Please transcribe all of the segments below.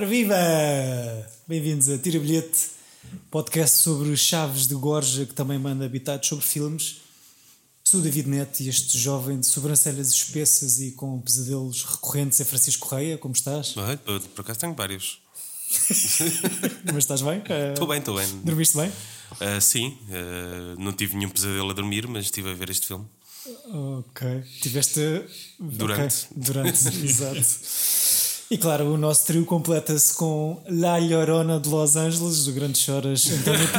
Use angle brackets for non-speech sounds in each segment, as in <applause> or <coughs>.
Ora viva! Bem-vindos a Tira Bilhete, podcast sobre chaves de Gorja que também manda habitados sobre filmes. Sou o David Neto e este jovem de sobrancelhas espessas e com pesadelos recorrentes é Francisco Correia. Como estás? Olha, por por acaso tenho vários. <laughs> Mas estás bem? Eh, Estou bem, estou bem. Dormiste bem? Ah, sim, ah, não tive nenhum pesadelo a dormir, mas estive a ver este filme. Ok. Tiveste. Durante. Ok, Durante, <laughs> exato. E claro, o nosso trio completa-se com La Llorona de Los Angeles, do Grande Choras, António, <laughs>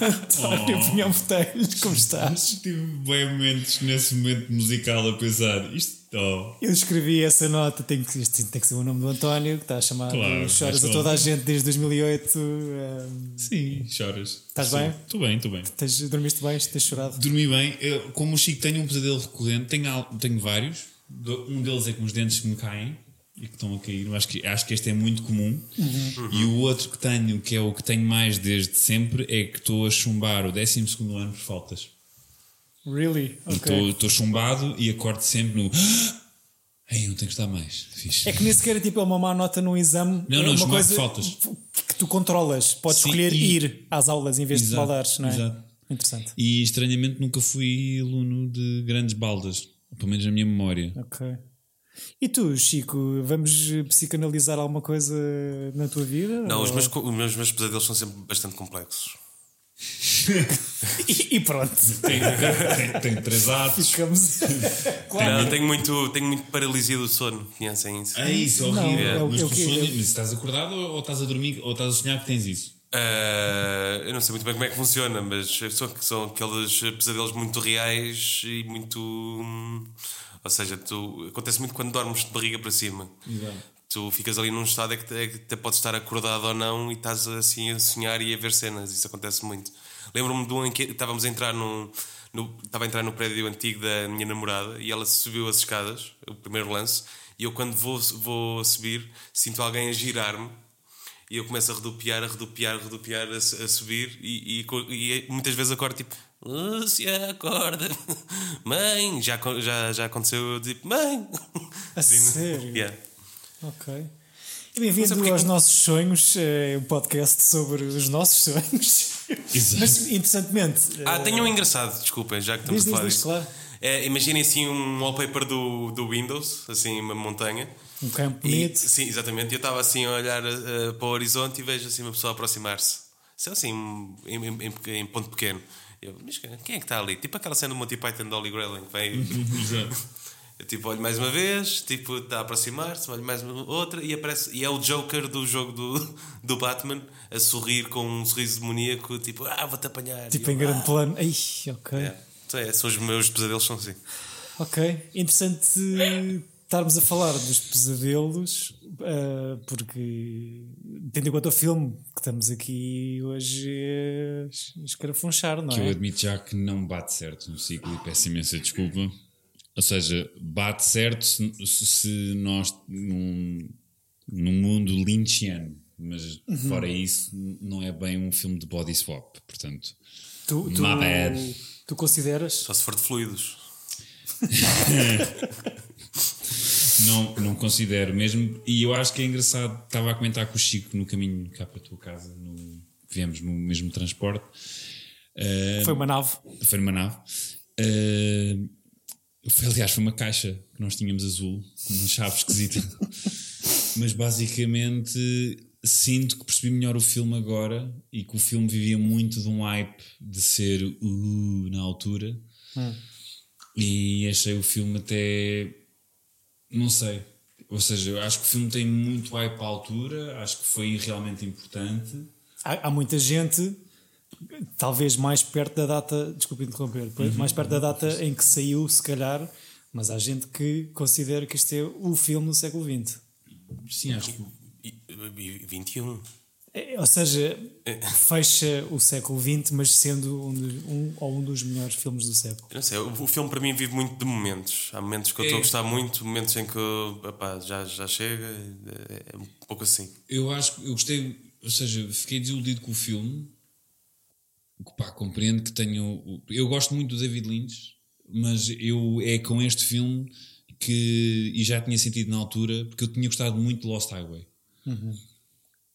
<laughs> António Pinhão Botelhos. Como estás? Tive bem momentos nesse momento musical a pensar isto. Oh, Eu escrevi essa nota, tem que, tem que ser o nome do António, que está a chamar Claro, Choras a toda a gente desde 2008. ehm, sim, choras. Estás Sim. bem? Estou bem, estou bem. tens, dormiste bem? Tens chorado? Dormi bem. Eu, como o Chico tenho um pesadelo recorrente, tenho, tenho vários. Um deles é com os dentes que me caem e que estão a cair. Eu acho que, acho que este é muito comum. E o outro que tenho, que é o que tenho mais desde sempre, é que estou a chumbar o 12 ano por faltas. Really? E Ok. Estou chumbado e acordo sempre no. Ei, não tenho que estar mais. Fixe. É que nem sequer é tipo é uma má nota no exame. Não, é não, uma chamar coisa faltas. que tu controlas. Podes Sim, escolher e- ir às aulas em vez de Exato, baldares, não é? exato. Interessante. E estranhamente nunca fui aluno de grandes baldas, pelo menos na minha memória. Ok. E tu, Chico, vamos psicanalizar alguma coisa na tua vida? Não, os meus, os meus, meus pesadelos são sempre bastante complexos. E, <laughs> e pronto. Tem, tem- tem três atos. Ficamos. <laughs> Não, tenho, muito, tenho muito paralisia do sono, conhecem isso? É isso, Não, horrível. é mas é tu mas estás acordado ou, estás a dormir ou estás a sonhar que tens isso? Ah, eu não sei muito bem como é que funciona, mas são, são aqueles pesadelos muito reais e muito. hum, Ou seja, tu, acontece muito quando dormes de barriga para cima. Tu ficas ali num estado é que, é que até podes estar acordado ou não e estás assim a sonhar e a ver cenas. Isso acontece muito. Lembro-me de um em que estávamos a entrar num. No, estava a entrar no prédio antigo da minha namorada e ela subiu as escadas, o primeiro lance, e eu quando vou, vou subir sinto alguém a girar-me e eu começo a redupiar, a redupiar, a redupiar, a, a subir e, e e muitas vezes acordo tipo Lúcia, acorda <laughs> Mãe, já, já, já aconteceu eu tipo Mãe <laughs> A Assim, sério? yeah. Ok. Bem-vindo porque aos nossos sonhos, é um podcast sobre os nossos sonhos. <laughs> Exato. Mas, interessantemente. Ah, eh, tenho um engraçado, desculpem, já que estamos Diz, a falar diz, diz, claro. É, Imaginem assim um wallpaper do, do Windows Assim, uma montanha Um campo bonito. sim, exatamente. Eu estava assim a olhar eh, para o horizonte e vejo assim uma pessoa aproximar-se. Só assim, em, em- em- em ponto pequeno. Eu, mas quem é que está ali? Tipo aquela cena do Monty Python de Holy Grail em que vem. <laughs> Eu tipo, olho mais uma vez, tipo, está a aproximar-se, olho mais uma outra e aparece. E é o Joker do jogo do, <laughs> do Batman a sorrir com um sorriso demoníaco, tipo, ah, vou-te apanhar. Tipo E em eu, grande "Ah." plano. Ai, ok. É. Então é, são os meus pesadelos, são assim. Ok. Interessante estarmos a falar dos pesadelos, ah, porque, tendo em conta o filme que estamos aqui hoje a escarafunchar, não Que eu é? admito já que não bate certo no ciclo e peço imensa desculpa. Ou seja, bate certo se, se nós num, num mundo lynchiano, mas Uhum. fora isso, não é bem um filme de body swap. Portanto, Tu, tu, My bad. tu consideras? Só se for de fluidos. <laughs> não, não considero mesmo. E eu acho que é engraçado. Estava a comentar com o Chico no caminho cá para a tua casa, no, viemos no mesmo transporte. Eh, Foi uma nave. Foi numa nave. Uh, foi, aliás, foi uma caixa que nós tínhamos azul, com uma chave esquisita. <laughs> Mas basicamente sinto que percebi melhor o filme agora e que o filme vivia muito de um hype de ser uh, na altura. E achei o filme até. Não sei. Ou seja, eu acho que o filme tem muito hype à altura, acho que foi realmente importante. Há, há muita gente, talvez mais perto da data, desculpe interromper, Uhum. mais perto da data em que saiu, se calhar, mas há gente que considera que este é o filme do século XX. Sim, acho que E, e 21. É, ou seja, fecha o século XX, mas sendo um, dos- um ou um dos melhores filmes do século. Eu não sei, o o filme para mim vive muito de momentos. Há momentos que eu estou a É. gostar muito, momentos em que epá, já, já chega. É, é um pouco assim. Eu acho que eu gostei, ou seja, fiquei desiludido com o filme. Pá, compreendo que tenho. Eu gosto muito do David Lynch, mas eu é com este filme que. E já tinha sentido na altura, porque eu tinha gostado muito de Lost Highway.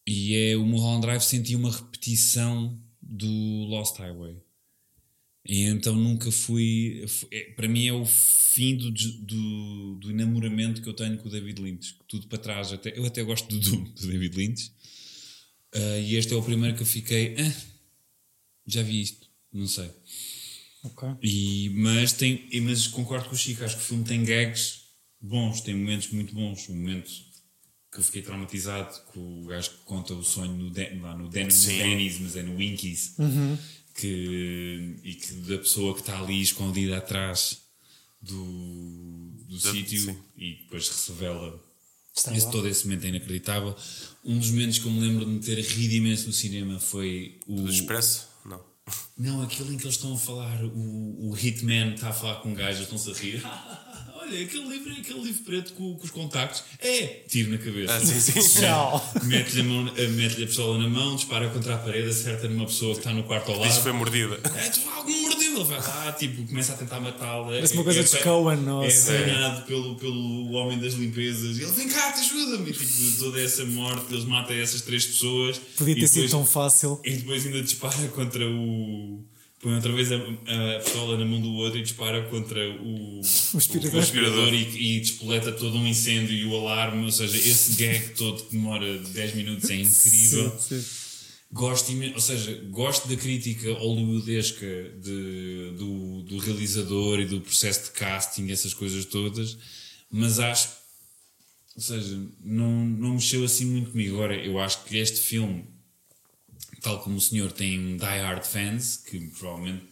E é o Mulholland Drive senti uma repetição do Lost Highway. E então nunca fui. é- Para mim é o fim do, do, do enamoramento que eu tenho com o David Lynch. Tudo para trás. Até, eu até gosto do Doom do David Lynch. Ah, e este é o primeiro que eu fiquei. "Ah, já vi isto. Não sei. Ok. E, mas, tem, mas concordo com o Chico, acho que o filme tem gags bons, tem momentos muito bons. Um momento que eu fiquei traumatizado com o gajo que conta o sonho no, Dan, lá no. Denny's, mas é no Winkies. Que, e que da pessoa que está ali escondida atrás do, do sítio e depois se revela. Esse, todo esse momento é inacreditável. Um dos momentos que eu me lembro de me ter rido imenso no cinema foi o. Do Expresso? Não. Não, aquele em que eles estão a falar, o, o Hitman está a falar com um gajo, eles estão-se a rir. <laughs> Olha, aquele livro é aquele livro preto com, com os contactos. É! Tiro na cabeça. Ah, sim, sim. Tchau. Mete-lhe a, mão- eh, mete-lhe a pistola na mão, dispara contra a parede, acerta numa pessoa que está no quarto ao Diz que lado. foi mordida. É, tu algum mordeu, ele vai lá, tipo, começa a tentar matá-la. Parece uma É- coisa é, de Coen, não É sei. apanhado pelo, pelo homem das limpezas. E ele vem cá, te ajuda-me. E tipo, toda essa morte, eles matam essas três pessoas. Podia ter sido depois- tão fácil. e depois ainda dispara contra o. Põe outra vez a, a pistola na mão do outro e dispara contra o, O aspirador. o aspirador e, e despoleta todo um incêndio e o alarme. Ou seja, esse gag todo que demora 10 minutos é <laughs> incrível. Sim, sim. Gosto, ou seja, gosto da crítica hollywoodesca de, do, do realizador e do processo de casting, essas coisas todas, mas acho, ou seja, não, não mexeu assim muito comigo. Agora, eu acho que este filme, tal como o senhor tem die-hard fans, que provavelmente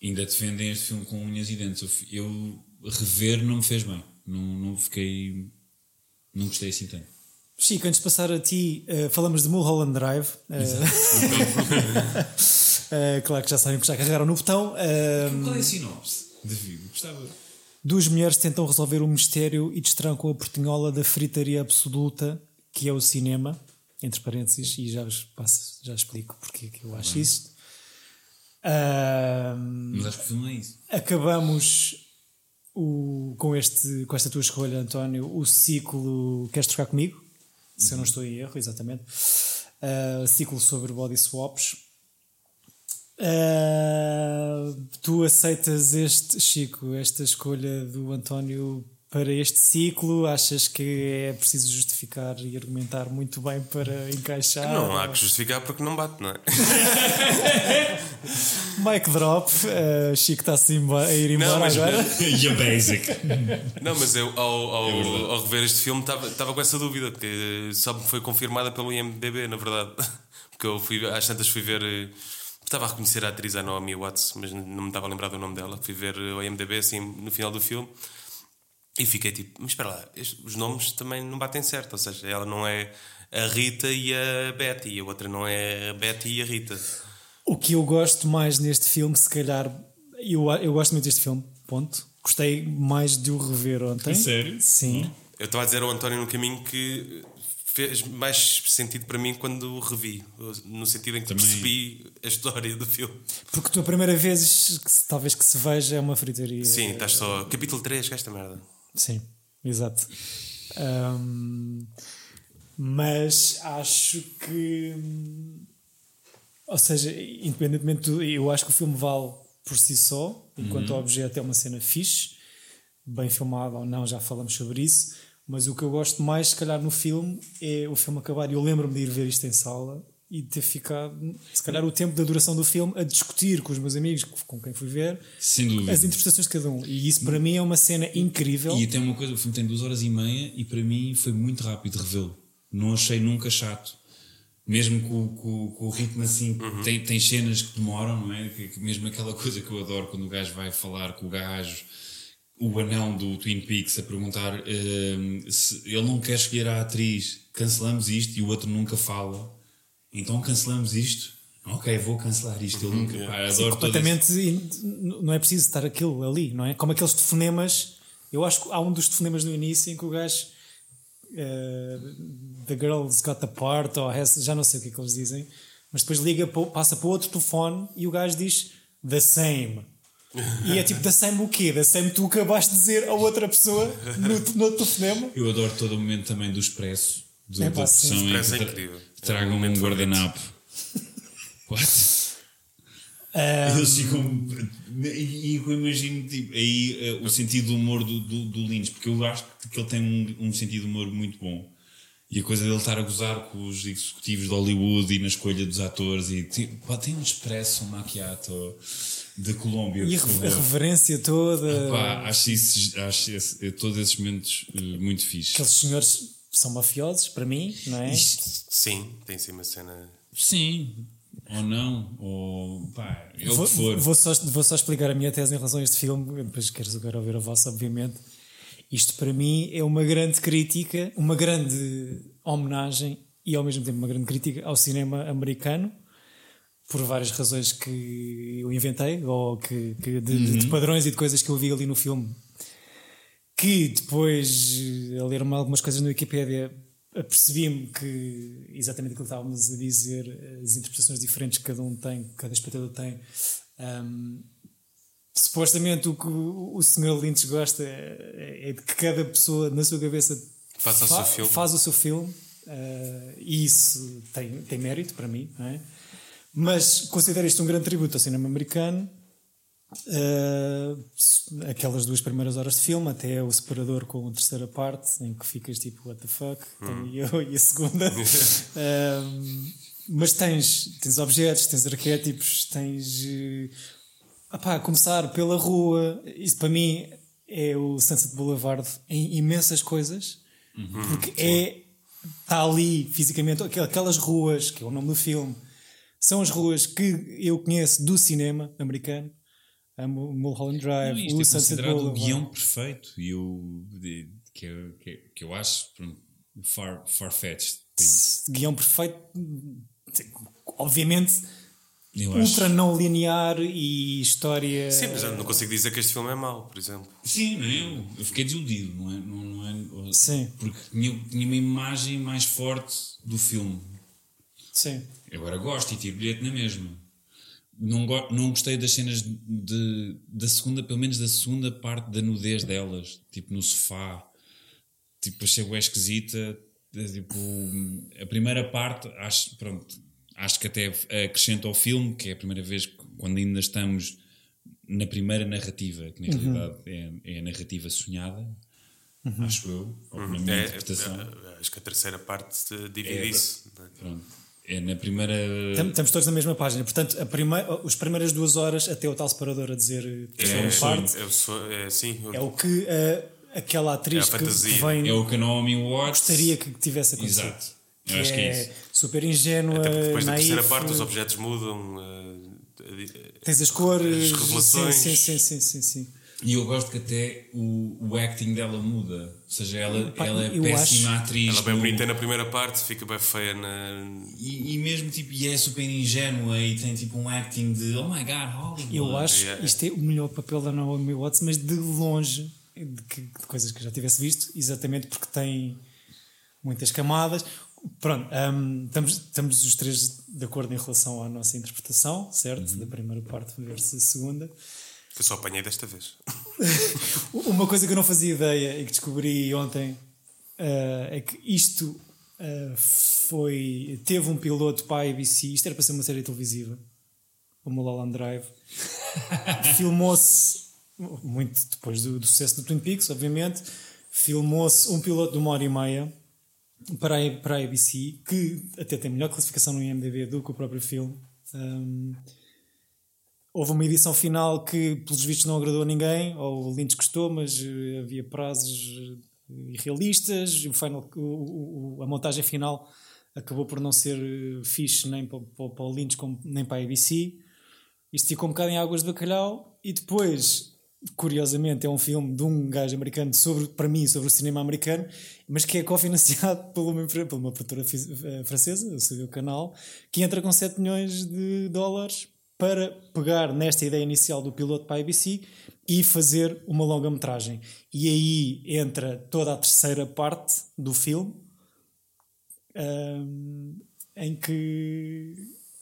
ainda defendem este filme com unhas e dentes. Eu, rever não me fez bem. Não, não fiquei. Não gostei assim tanto. Chico, antes de passar a ti, eh, falamos de Mulholland Drive. Eh, <laughs> eh, claro que já sabem que já carregaram no botão. Qual é a sinopse? Devido. Gostava. duas mulheres tentam resolver um mistério e destrancam a portinhola da fritaria absoluta, que é o cinema, entre parênteses, e já, vos passo, já explico porque é que eu acho isto. Mas acho que o filme é isso. acabamos o, com, este, com esta tua escolha, António, o ciclo Queres trocar comigo? Se eu não estou em erro, exatamente. Uh, ciclo sobre body swaps. Uh, tu aceitas este, Chico, esta escolha do António para este ciclo? Achas que é preciso justificar e argumentar muito bem para encaixar? Não há que justificar porque não bate, não é? Mic drop, uh, Chico está-se imba- a ir embora mas- agora. You're <laughs> basic. Não, mas eu ao, ao, É ao rever este filme estava com essa dúvida, que só me foi confirmada pelo IMDB, na verdade. <laughs> Porque eu fui, às tantas fui ver. eh, Estava a reconhecer a atriz a Naomi Watts, mas não me estava a lembrar do nome dela. Fui ver eh, o IMDB assim no final do filme e fiquei tipo, mas espera lá, estes- os nomes também não batem certo. Ou seja, ela não é a Rita e a Betty, e a outra não é a Betty e a Rita. O que eu gosto mais neste filme, se calhar, eu, eu gosto muito deste filme, ponto. Gostei mais de o rever ontem. Sério? Sim. Eu estava a dizer ao António no caminho que fez mais sentido para mim quando o revi, no sentido em que Também- percebi a história do filme. Porque tu a primeira vez que se- talvez que se veja é uma fritaria. Sim, estás só. Capítulo 3, que é esta merda. Sim, exato. Ahm, mas acho que. Ou seja, independentemente do. Eu acho que o filme vale por si só, enquanto objeto é uma cena fixe, bem filmada ou não, já falamos sobre isso. Mas o que eu gosto mais, se calhar, no filme é o filme acabar. Eu lembro-me de ir ver isto em sala e ter ficado, se calhar, o tempo da duração do filme a discutir com os meus amigos, com quem fui ver, as interpretações de cada um. E isso para mim é uma cena incrível. E tem uma coisa, o filme tem duas horas e meia e para mim foi muito rápido revê-lo. Não achei nunca chato. Mesmo com, com- com o ritmo assim, tem, tem cenas que demoram, não é? Que, que mesmo aquela <laughs> coisa que eu adoro quando o gajo vai falar com o gajo, o anão do Twin Peaks, a perguntar hum, se ele não quer escolher a atriz, cancelamos isto e o outro nunca fala. Então cancelamos isto. Ok, vou cancelar isto. Eu nunca. Pá, adoro todo esse- completamente não é preciso estar aquilo ali, não é? Como aqueles telefonemas. Eu acho que há um dos telefonemas no início em que o gajo eh, The girl's got the part ou has, já não sei o que é que eles dizem, mas depois liga, pa- passa para outro telefone e o gajo diz the same. E é tipo, the same o quê? The same tu acabaste de dizer a outra pessoa no, no telefonema? <laughs> Eu adoro todo o momento também do expresso, da É pá, da sim. que tra- incrível. Tragam um um guardanapo. What? Eles ficam. E eu imagino tipo, aí eh, o sentido do humor do, do, do Lynch, porque eu acho que ele tem um, um sentido de humor muito bom. E a coisa dele estar a gozar com os executivos de Hollywood e na escolha dos atores. E tipo, pá, tem um expresso macchiato da Colômbia. e a a reverência toda. Pá, acho, isso, acho esse- todos esses momentos eh, muito fixe. Aqueles senhores são mafiosos, para mim, não é? Sim, tem sim uma cena. Sim, ou não, ou pá, é Vou, for. vou só, vou só explicar a minha tese em relação a este filme, depois queres agora ouvir a vossa, obviamente. Isto para mim é uma grande crítica, uma grande homenagem e ao mesmo tempo uma grande crítica ao cinema americano, por várias razões que eu inventei, ou que, que de, de- de padrões e de coisas que eu vi ali no filme. Que depois, eh, a ler algumas coisas na Wikipédia, apercebi-me que exatamente aquilo que estávamos a dizer, as interpretações diferentes que cada um tem, que cada espectador tem. ahm, supostamente o que o, Sr. Lynch gosta é, é de que cada pessoa na sua cabeça Faça o seu filme. faz o seu filme ah, e isso tem, tem mérito para mim, não é? mas considero isto um grande tributo ao cinema americano. Ah, aquelas duas primeiras horas de filme, até o separador com a terceira parte, em que ficas tipo, what the fuck, então, e, eu, e a segunda. Ah, <laughs> mas tens, tens objetos, tens arquétipos, tens. a começar pela rua, isso para mim é o Sunset Boulevard em imensas coisas, porque é. Está ali fisicamente, aquel- aquelas ruas, que é o nome do filme, são as ruas que eu conheço do cinema americano. A Mul- Mulholland Drive, Não, isto o é Sunset considerado o Boulevard. guião perfeito e o que, eu, que, que eu acho pronto, far, far-fetched. Guião perfeito, obviamente, Eu acho. ultra não linear e história. Sim, mas eu não consigo dizer que este filme é mau, por exemplo. Sim, não é? Eu, eu fiquei desiludido, não é? Não, não é Sim. Porque tinha, tinha uma imagem mais forte do filme. Sim. Eu agora gosto e tiro bilhete na mesma. Não, não gostei das cenas de, da segunda, pelo menos da segunda parte da nudez delas, tipo no sofá. Tipo, achei bem esquisita. É, Tipo, a primeira parte, acho, pronto, acho que até acrescenta ao filme, que é a primeira vez quando ainda estamos na primeira narrativa, que na realidade é, é a narrativa sonhada, acho eu, ou na minha É, interpretação. é, acho que a terceira parte divide É, isso. é? Pronto. É na primeira. Tam- Estamos todos na mesma página. Portanto, a primeira, as primeiras duas horas, até o tal separador a dizer que É, é, parte, é, o so- é, sim, é o que ah, aquela atriz É a que, que vem É o que a Naomi Watts gostaria que tivesse acontecido. Exato. Eu acho que é isso. super ingênua, Até depois da naif, terceira parte os objetos mudam. eh, tens as cores, As revelações. Sim, sim, sim, sim, sim. E eu gosto que até o, o acting dela muda. Ou seja, ela, Pá, ela é péssima acho- atriz. Ela é bem no- bonita na primeira parte, fica bem feia na. E, e mesmo tipo, e é super ingênua e tem tipo um acting de oh my god, Hollywood. Eu acho Yeah. isto é o melhor papel da Naomi Watts, mas de longe de, que- de coisas que eu já tivesse visto, exatamente porque tem muitas camadas. Pronto, hum, estamos, estamos os três de acordo em relação à nossa interpretação, certo? Da primeira parte versus a segunda. Que eu só apanhei desta vez. <laughs> Uma coisa que eu não fazia ideia e que descobri ontem eh, é que isto eh, foi. Teve um piloto para a ABC, isto era para ser uma série televisiva, o Mulholland Drive. <laughs> Filmou-se, muito depois do, do sucesso do Twin Peaks, obviamente, filmou-se um piloto de uma hora e meia para a, para a ABC, que até tem melhor classificação no IMDb do que o próprio filme. Um, houve uma edição final que, pelos vistos, não agradou a ninguém, ou o Lynch gostou, mas eh, havia prazos eh, irrealistas, o final, o- o- a montagem final acabou por não ser eh, fixe nem para, para, o Lynch como, nem para a ABC. Isto ficou um bocado em águas de bacalhau e depois, curiosamente, é um filme de um gajo americano sobre, para mim, sobre o cinema americano, mas que é cofinanciado <laughs> por uma, por uma produtora francesa, o seu canal, que entra com 7 milhões de dólares para pegar nesta ideia inicial do piloto para a ABC e fazer uma longa-metragem. E aí entra toda a terceira parte do filme, hum, em que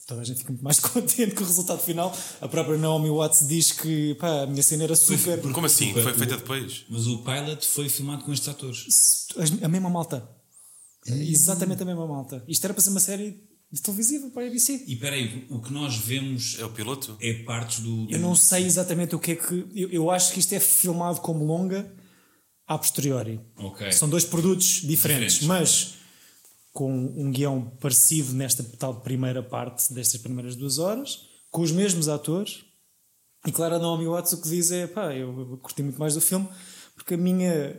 toda a gente fica muito mais <laughs> contente com o resultado final. A própria Naomi Watts diz que pá, a minha cena era super. Como assim? Foi feita depois? Mas o pilot foi filmado com estes atores. A mesma malta. Exatamente a mesma malta. Isto era para ser uma série de televisiva para a ABC. E peraí, o que nós vemos É o piloto? é partes do. do- Eu não sei exatamente o que é que. Eu, eu acho que isto é filmado como longa a posteriori. Ok. São dois produtos diferentes, Diferentes. mas com um guião parecido nesta tal primeira parte destas primeiras duas horas, com os mesmos atores. E claro, a Naomi Watts o que diz é: pá, eu, eu curti muito mais do filme porque a minha,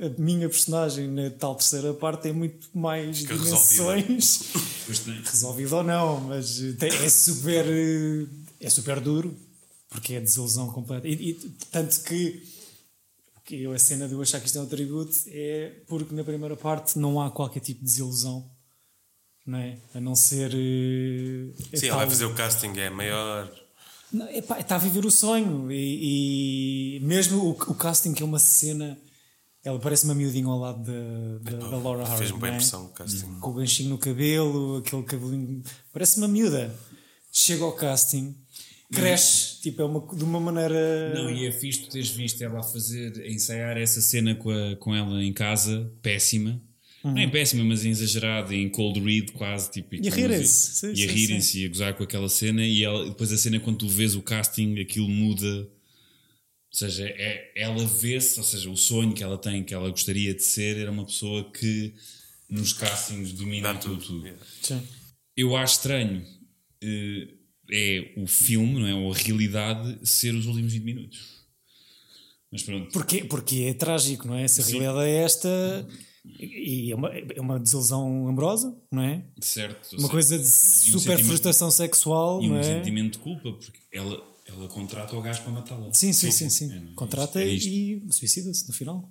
a minha personagem na tal terceira parte tem muito mais Fica dimensões. <laughs> Pois tem. Resolvido ou não, mas eh, tem- é super, eh, é super duro porque é desilusão completa. E, e tanto que, eu, a cena de eu achar que isto é um tributo é porque na primeira parte não há qualquer tipo de desilusão, não é? A não ser. eh, é Sim, ela tal- vai fazer o casting, é maior. Não, epá, está a viver o sonho e, e mesmo o, o casting, que é uma cena, ela parece uma miudinha ao lado da, da, da Laura Hardy. Fez-me bem é? impressão o casting. com o ganchinho no cabelo, aquele cabelinho. Parece uma miúda. Chega ao casting, cresce, tipo, é uma, de uma maneira. Não, e é fixe tu teres visto ela a fazer, a ensaiar essa cena com, a- com ela em casa, péssima. Não é péssima, mas exagerada, em cold read quase. Tipo, E a rirem-se, E a rirem-se e a gozar com aquela cena. E ela, depois a cena, quando tu vês o casting, aquilo muda. Ou seja, é, ela vê-se, ou seja, o sonho que ela tem, que ela gostaria de ser, era uma pessoa que nos castings domina tudo. tudo. Yeah. Sim. Eu acho estranho eh, é o filme, não é? Ou a realidade ser os últimos 20 minutos. Mas pronto. Porque, porque é trágico, não é? Se a realidade é esta. E é uma, é uma desilusão amorosa, não é? Certo. Uma coisa de super sentimento- frustração sexual, E não um é? sentimento de culpa, porque ela, ela contrata o gajo para matá-la. Sim, sim, sim, sim. É, é? Contrata É isto. e suicida-se no final.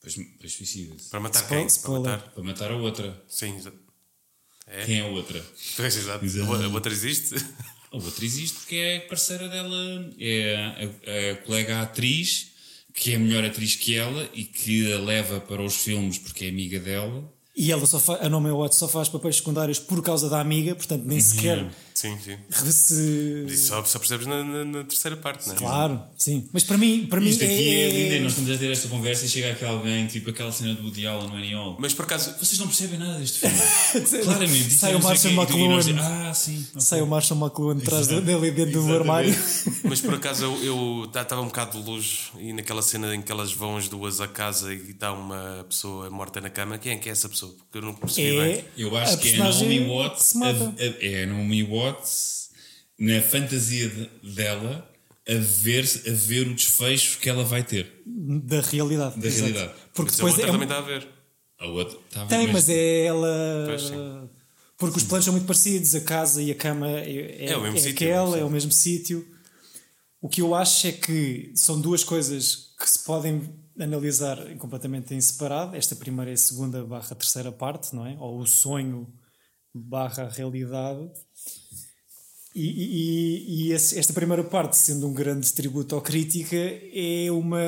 Depois, depois suicida-se. Para matar Spoil- quem? Para spoiler. matar? Para matar a outra. Sim, exato. É? Quem é a outra? Pois, exato. Exato. A outra existe? A outra existe porque é parceira dela, é a, a colega atriz, que é a melhor atriz que ela e que a leva para os filmes porque é amiga dela. E ela só faz, a Naomi Watts só faz papéis secundários por causa da amiga, portanto nem sequer Sim, sim. se. Isso só, só percebes na, na- na terceira parte, não é? Claro, sim. Mas para mim, para mim Isto aqui é, lindo, e nós estamos a ter esta conversa e chega aqui alguém, tipo aquela cena do Woody Allen no Annie Hall. Mas por acaso, Vocês não percebem nada deste filme. <laughs> Claramente. Sai isto o Marshall McLuhan. Ah, sim. ok. Sai o Marshall McLuhan atrás de- dele dentro do armário. mas por acaso eu estava um bocado de luz e naquela cena em que elas vão as duas à casa e está uma pessoa morta na cama, quem é que é essa pessoa? Porque eu não percebi É bem. Eu acho a que é a Naomi Watts. a- a- é a Naomi Watts na fantasia de- dela a ver, a ver o desfecho que ela vai ter. Da realidade. Da exato. realidade. Porque Mas a depois outra é, também está a ver. A outra tá Tem, mas é ela. Pois. Porque os planos são muito parecidos, a casa e a cama é, É o mesmo sítio, aquela, é o mesmo sítio. O que eu acho é que são duas coisas que se podem analisar completamente em separado. Esta primeira e segunda barra terceira parte, não é? Ou o sonho barra realidade. E, e- e esta primeira parte, sendo um grande tributo ao crítica, é uma,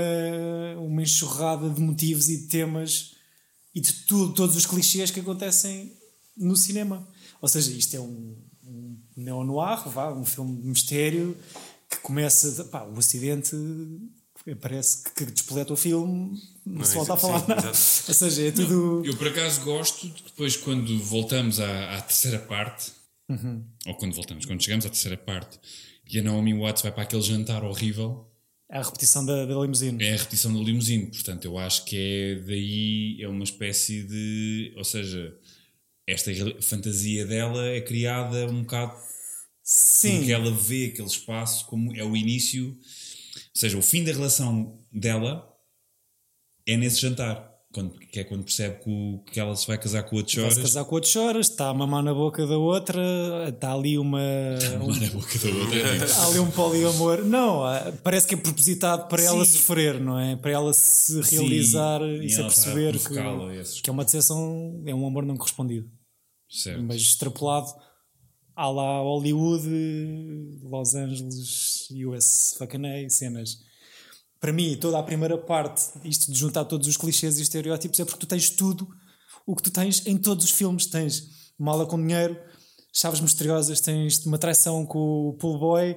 uma enxurrada de motivos e de temas e de tudo, todos os clichês que acontecem no cinema. Ou seja, isto é um, um neo-noir, um filme de mistério que começa. pá, o acidente parece que, despoleta o filme, não, se volta a falar nada. Ou seja, é tudo. Eu por acaso gosto de depois quando voltamos à, à terceira parte, Uhum. ou quando voltamos, quando chegamos à terceira parte, e a Naomi Watts vai para aquele jantar horrível, A repetição da, da limusine. é a repetição do limusine. Portanto, eu acho que é daí, é uma espécie de. Ou seja, esta fantasia dela é criada um bocado Sim. porque ela vê aquele espaço como é o início, seja, o fim da relação dela é nesse jantar, quando, que é quando percebe que, o- que ela se vai casar com o outro choras. casar com o outro choras, está a mamar na boca da outra, está ali uma. um- Mano, a boca da outra. Há ali um poliamor. Não, ah, parece que é propositado para ela Sim. sofrer, não é? Para ela se realizar e e se ela está aperceber que, que é uma decepção, é um amor não correspondido. certo. Mas extrapolado à lá Hollywood, Los Angeles, US, fucking A, cenas. Para mim, toda a primeira parte, isto de juntar todos os clichês e estereótipos, é porque tu tens tudo o que tu tens em todos os filmes. Tens mala com dinheiro, chaves misteriosas, tens uma traição com o pool boy,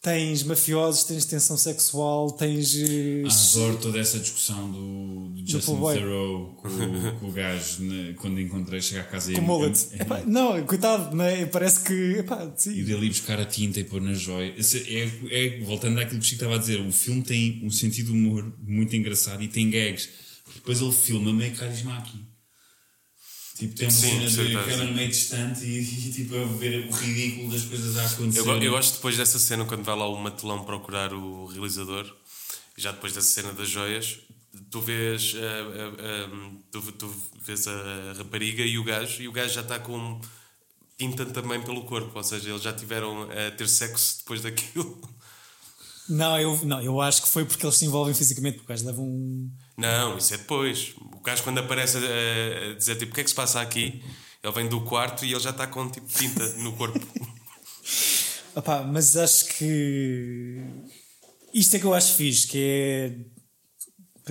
tens mafiosos, tens tensão sexual, tens. eh, Ah, adoro toda essa discussão do, do Justin. Theroux com, o- <laughs> com o gajo né, quando encontrei chegar a casa com e, mullet. é- Epá, não, coitado, não é? parece que. Epá, e ir buscar a tinta e pôr na joia. Esse É, é- voltando àquilo que o Chico estava a dizer, o filme tem um sentido de humor muito engraçado e tem gags. Depois ele filma meio carisma aqui. Tipo, tem uma Sim, cena de câmera meio distante e, e, tipo a ver o ridículo das coisas a acontecer. Eu, eu gosto depois dessa cena quando vai lá o matelão procurar o realizador, já depois dessa cena das joias, tu vês, ah, ah, ah, tu, tu vês a rapariga e o gajo, e o gajo já está com tinta também pelo corpo, ou seja, eles já tiveram a ter sexo depois daquilo. Não, eu, não, eu acho que foi porque eles se envolvem fisicamente, porque gajos levam um. Não, isso é depois. O gajo quando aparece a, dizer tipo, o que é que se passa aqui? Ele vem do quarto e ele já está com tipo tinta no corpo. <laughs> Opá, mas acho que isto é que eu acho fixe, que é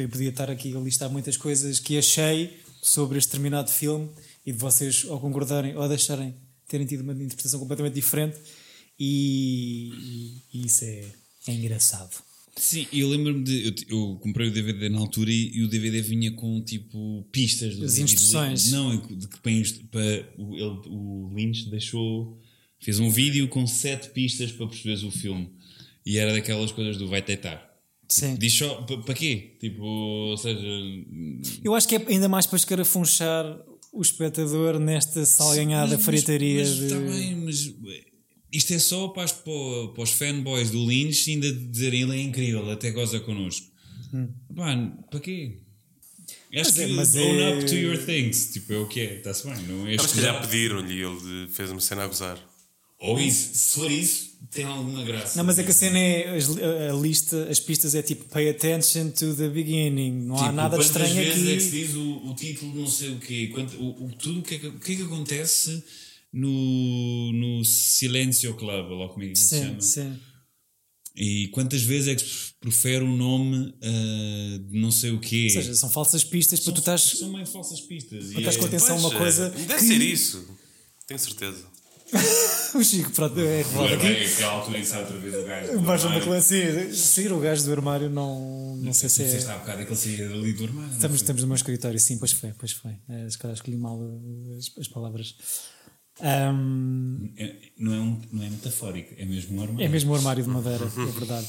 eu podia estar aqui a listar muitas coisas que achei sobre este determinado filme e de vocês ou concordarem ou deixarem terem tido uma interpretação completamente diferente e, e isso é, é engraçado. Sim, eu lembro-me de. Eu, eu comprei o DVD na altura e, e o DVD vinha com tipo pistas do As instruções. Não, de que para, o, ele, o Lynch deixou. Fez um vídeo com sete pistas para perceberes o filme. E era daquelas coisas do vai tentar. Sim. Diz só, pa- para quê? Tipo, ou seja. Eu acho que é ainda mais para escarafunchar o espectador nesta salganhada fritaria mas, de. Mas, tá bem, mas isto é só para, as- para, para os fanboys do Lynch ainda dizerem ele é incrível, até goza connosco. Pá, para quê? Acho Hum. Mas que é- mas own é- up to your things. Tipo, é o que é, está-se bem. Não é Mas que já pediram-lhe e ele fez uma cena a gozar. Ou isso, se for isso, tem alguma graça. Não, mas é que a cena é. as- A, lista, as pistas é tipo pay attention to the beginning. Não há Tipo, nada de quantas estranho vezes aqui. é que se diz o, o título não sei o quê? Quanto, o, o- tudo o que, é que, o que é que acontece no, no Silêncio Club, ou lá como é que se chama? sim. E quantas vezes é que se profere o nome ah, de não sei o quê? Ou seja, são falsas pistas para tu estás. São meio falsas pistas. Tu estás com é- atenção a uma coisa. eh, Deve que- ser isso. Tenho certeza. <laughs> o Chico, pronto, é Agora aqui. aquela altura sai outra vez o gajo. Baixa uma classe. Sair o gajo do armário, não, não sei se Tu disseste é. há bocado é que ele saía dali do armário. não Estamos, estamos no meu escritório, sim, pois foi, pois foi. É, se calhar escolhi mal as, as palavras. Ahm, É- não, é um, não é metafórico, é mesmo um armário. é mesmo o armário de madeira, é verdade.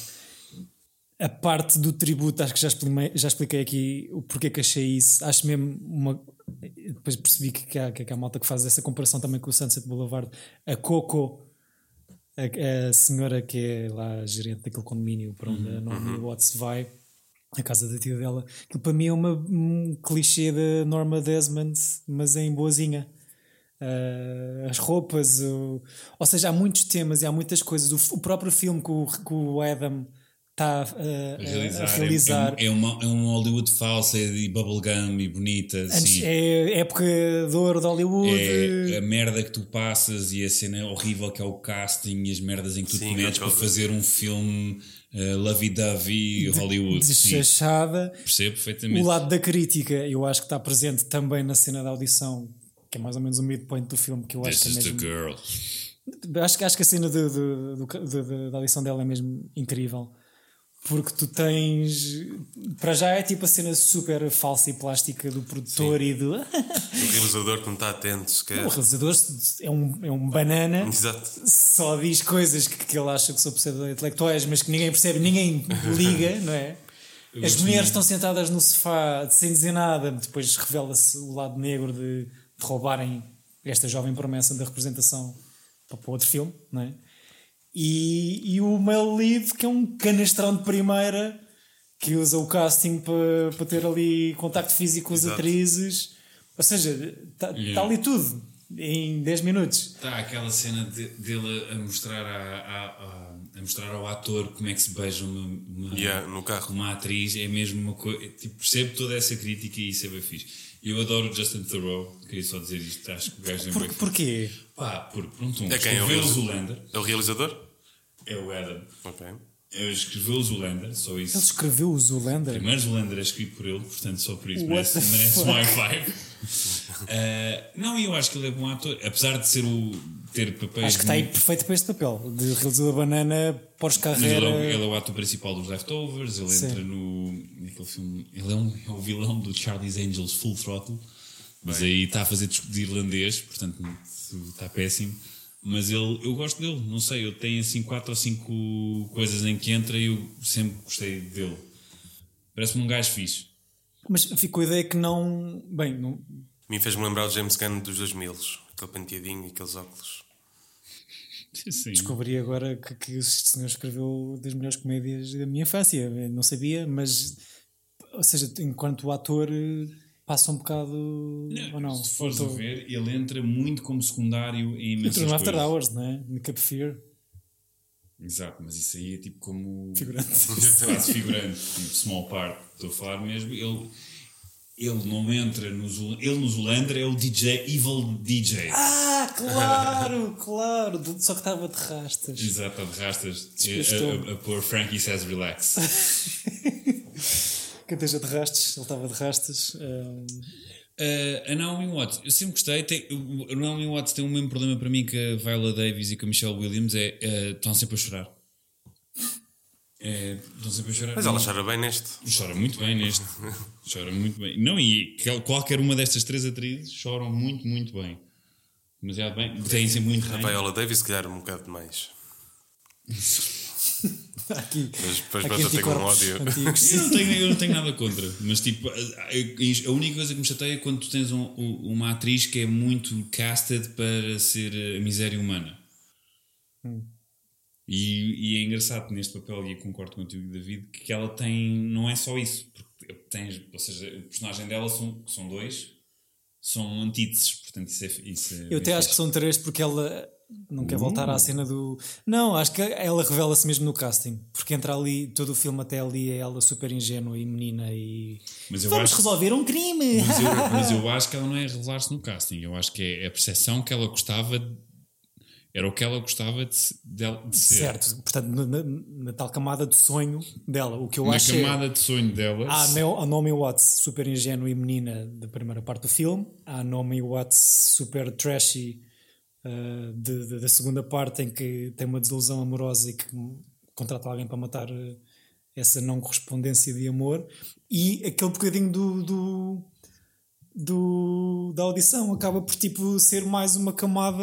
A parte do tributo, acho que já expliquei, já expliquei aqui o porquê que achei isso. Acho mesmo uma. Depois percebi que, que, há, que há malta que faz essa comparação também com o Sunset Boulevard. A Coco, a, a senhora que é lá gerente daquele condomínio para onde a Norma Watts vai, a casa da tia dela, aquilo para mim é uma, um clichê da Norma Desmond, mas em boazinha. Uh, as roupas, o- ou seja, há muitos temas e há muitas coisas. O, o próprio filme que o, que o Adam está uh, realizar. a realizar. É, é, uma, é um Hollywood falsa e bubblegum e bonita. Antes, Assim. é época de ouro de Hollywood. É a merda que tu passas e a cena horrível que é o casting e as merdas em que tu Sim, te metes aquela para fazer um filme uh, lovey-dovey Hollywood. Deschachada. percebo perfeitamente. O lado da crítica, eu acho que está presente também na cena da audição, que é mais ou menos o midpoint do filme, que eu acho This que é mesmo. girl. Acho, que- acho que a cena de, de- de- da audição dela é mesmo incrível. Porque tu tens. Para já é tipo a cena super falsa e plástica do produtor e do. O realizador que não está atento sequer. o realizador é um, é um banana, Exato. só diz coisas que, que ele acha que são pseudo-intelectuais, mas que ninguém percebe, ninguém liga, não é? As mulheres estão sentadas no sofá sem dizer nada, depois revela-se o lado negro de roubarem esta jovem promessa da representação para, outro filme, não é? E, e o male lead, que é um canastrão de primeira, que usa o casting para, para ter ali contacto físico com as Exato. atrizes, ou seja, está Yeah. ali tudo em 10 minutos. Está aquela cena de- dele a mostrar, a, a- a- a mostrar ao ator como é que se beija uma, uma, Yeah, no carro. uma atriz, é mesmo uma coisa. Tipo, percebo toda essa crítica e isso é bem fixe. Eu adoro o Justin Theroux, queria só dizer isto, acho que o gajo é Por, porquê? Pá, porque pronto, um, É quem? É o o? Zoolander, É o realizador? é o Adam. Ok. Ele escreveu o Zoolander, só isso. Ele escreveu o Zoolander. Primeiro Zoolander é escrito por ele, portanto só por isso What merece, merece um high five. Uh, <laughs> não, eu acho que ele é bom ator, apesar de ser o ter papéis. Acho que está aí perfeito para este papel. De realizador banana, pós-carreira. ele, é, ele é o ator principal dos Leftovers, ele Sim. entra no. naquele filme. Ele é, um, é o vilão do Charlie's Angels Full Throttle, mas aí está a fazer disco de irlandês, portanto está péssimo. Mas ele, eu gosto dele, não sei, eu tenho assim quatro ou cinco coisas em que entra e eu sempre gostei dele. Parece-me um gajo fixe. Mas ficou a ideia que não. Bem, não, A mim fez-me lembrar o James Gunn dos 2000, aquele penteadinho e aqueles óculos. Sim. descobri agora que, que este senhor escreveu das melhores comédias da minha infância. Eu não sabia, mas. Ou seja, enquanto ator, passa um bocado. ou não? Se fores a Ou tô- ver, ele entra muito como secundário em imensas Entrou no After coisas. Hours, não é? No Cape Fear. Exato, mas isso aí é tipo como. Figurante. <laughs> Quase figurante, tipo small part. Estou a falar mesmo. Ele, ele não entra no Zul- Ele no Zulander é o DJ, Evil DJ. Ah, claro, <laughs> claro. Só que estava de rastas. Exato, de rastas. A, a, a pôr Frankie Says Relax. <laughs> Que esteja de rastas, ele estava de rastas. ah, Uh, a Naomi Watts, eu sempre gostei. Tem, a Naomi Watts tem o mesmo problema para mim que a Viola Davis e que a Michelle Williams: é uh, estão sempre a chorar. É, estão sempre a chorar. Mas ela chora bem neste. Chora muito bem neste. <laughs> Chora muito bem. Não, e qual- qualquer uma destas três atrizes choram muito, muito bem. Demasiado bem. Têm sempre muito A ranho. Viola Davis, se calhar, um bocado demais. <laughs> aqui, Mas depois eu tenho um ódio. antigos. Eu não, tenho, eu não tenho nada contra, mas tipo, a, a- a única coisa que me chateia é quando tu tens um- um- uma atriz que é muito casted para ser a miséria humana. E, e é engraçado neste papel, e eu concordo contigo, David, que ela tem, não é só isso, porque tens, ou seja, o personagem dela são, que são dois, são antíteses, portanto isso é, isso é Eu até acho que são três porque ela não quer Uh. voltar à cena do. Não, acho que ela revela-se mesmo no casting. Porque entra ali, todo o filme até ali é ela super ingênua e menina e. Mas eu Vamos acho- resolver um crime! Mas eu, mas eu <laughs> acho que ela não é revelar-se no casting. Eu acho que é a percepção que ela gostava. Era o que ela gostava de, se- de, de ser. certo, portanto, na, na- na tal camada de sonho dela. O que eu Na acho é- camada de sonho dela. Há a Neo- a Naomi Watts super ingênua e menina da primeira parte do filme. Há a Naomi Watts super trashy uh, de- de- da segunda parte em que tem uma desilusão amorosa e que contrata alguém para matar uh, essa não correspondência de amor. E aquele bocadinho do, do, do- da audição acaba por tipo ser mais uma camada...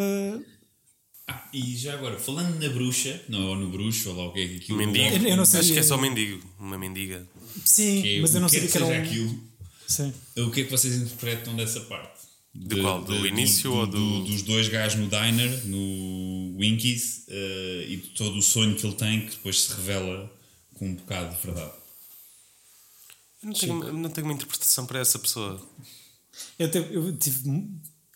Ah, e já agora, falando na bruxa, não é ou no bruxo, ou lá o que é que aquilo. Mendigo. Eu- eu não Acho sabia. que é só mendigo. Uma mendiga. Sim, que é- mas eu não o que é que era seja um... aquilo. Sim. O que é que vocês interpretam dessa parte? De qual? Do início ou do- Dos dois gajos no diner, no Winkies, eh, e de todo o sonho que ele tem, que depois se revela com um bocado de verdade. Eu não tenho, não tenho uma interpretação para essa pessoa. Eu, te- eu tive...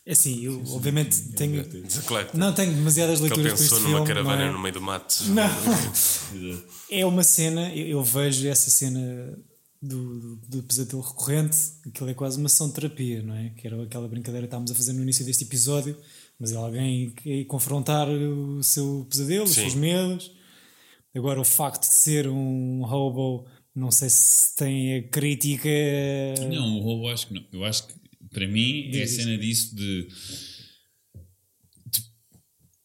Assim, eu obviamente tenho... Claro. Não tenho demasiadas leituras para este pensou filme. numa caravana não é? no meio do mato. Não. <laughs> É uma cena, eu, vejo essa cena do, do, do pesadelo recorrente, aquilo é quase uma sessão de terapia, não é? Que era aquela brincadeira que estávamos a fazer no início deste episódio, mas é alguém que ia confrontar o seu pesadelo, os Sim. seus medos. Agora, o facto de ser um hobo, não sei se tem a crítica. Não, o roubo acho que não. Eu acho que, para mim, é a Diz cena disso de. de-